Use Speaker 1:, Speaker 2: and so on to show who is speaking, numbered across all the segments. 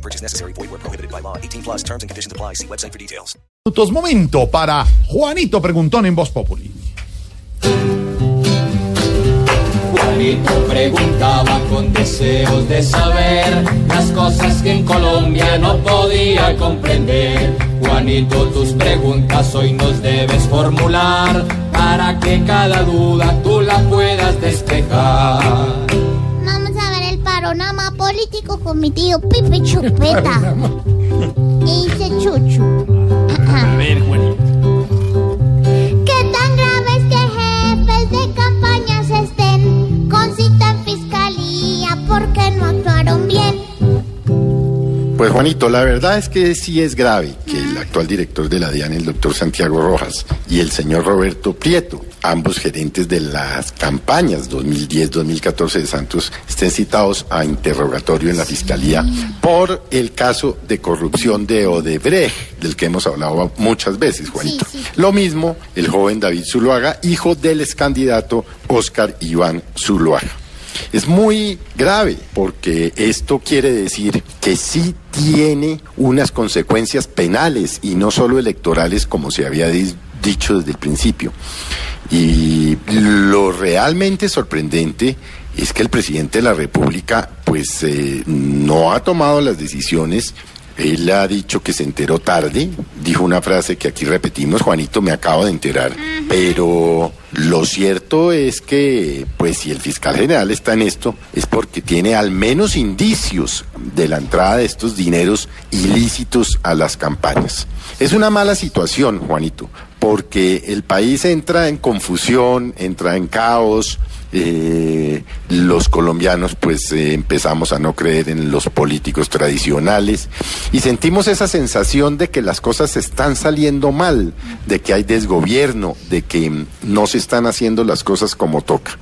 Speaker 1: No purchase necessary. Void where prohibited by law. 18 plus terms and conditions apply. See website for details.
Speaker 2: minutos. Momento para Juanito Preguntón en Voz Populi.
Speaker 3: Juanito preguntaba con deseos de saber las cosas que en Colombia no podía comprender. Juanito, tus preguntas hoy nos debes formular para que cada duda tú la puedas despejar.
Speaker 4: Político con mi tío Pipe Chupeta.
Speaker 2: Juanito,
Speaker 5: la verdad es que sí es grave que el actual director de la DIAN, el doctor Santiago Rojas, y el señor Roberto Prieto, ambos gerentes de las campañas 2010-2014 de Santos, estén citados a interrogatorio en la Fiscalía por el caso de corrupción de Odebrecht, del que hemos hablado muchas veces, Juanito.
Speaker 4: Sí, sí.
Speaker 5: Lo mismo el joven David Zuluaga, hijo del ex candidato Oscar Iván Zuluaga. Es muy grave porque esto quiere decir que sí tiene unas consecuencias penales y no solo electorales como se había di- dicho desde el principio. Y lo realmente sorprendente es que el presidente de la República pues eh, no ha tomado las decisiones. Él ha dicho que se enteró tarde, dijo una frase que aquí repetimos, Juanito, me acabo de enterar, pero lo cierto es que, pues si el fiscal general está en esto, es porque tiene al menos indicios de la entrada de estos dineros ilícitos a las campañas. Es una mala situación, Juanito, porque el país entra en confusión, entra en caos, eh, los colombianos pues eh, empezamos a no creer en los políticos tradicionales y sentimos esa sensación de que las cosas están saliendo mal, de que hay desgobierno, de que no se están haciendo las cosas como toca.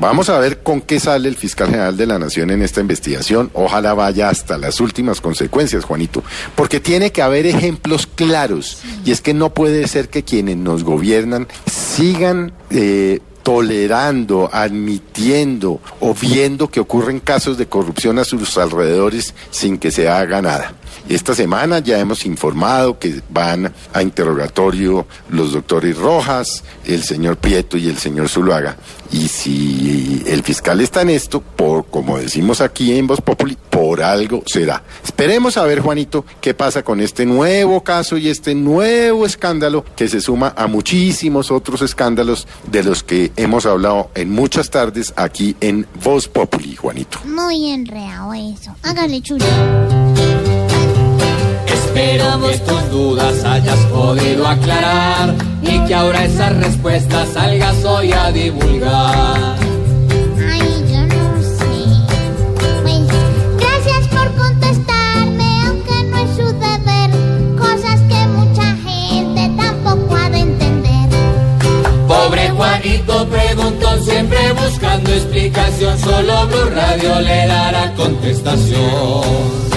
Speaker 5: Vamos a ver con qué sale el fiscal general de la Nación en esta investigación. Ojalá vaya hasta las últimas consecuencias, Juanito, porque tiene que haber ejemplos claros. Y es que no puede ser que quienes nos gobiernan sigan eh, tolerando, admitiendo o viendo que ocurren casos de corrupción a sus alrededores sin que se haga nada. Esta semana ya hemos informado que van a interrogatorio los doctores Rojas, el señor Prieto y el señor Zuluaga. Y si el fiscal está en esto, por como decimos aquí en Voz Populi, por algo será. Esperemos a ver, Juanito, qué pasa con este nuevo caso y este nuevo escándalo que se suma a muchísimos otros escándalos de los que hemos hablado en muchas tardes aquí en Voz Populi, Juanito.
Speaker 4: Muy enreado eso. Hágale Chuchu.
Speaker 3: Que tus dudas hayas podido aclarar y que ahora esas respuestas salgas hoy a divulgar.
Speaker 4: Ay, yo no sé. Pues, gracias por contestarme, aunque no es su deber. Cosas que mucha gente tampoco ha de entender.
Speaker 3: Pobre Juanito preguntó siempre buscando explicación, solo Blue Radio le dará contestación.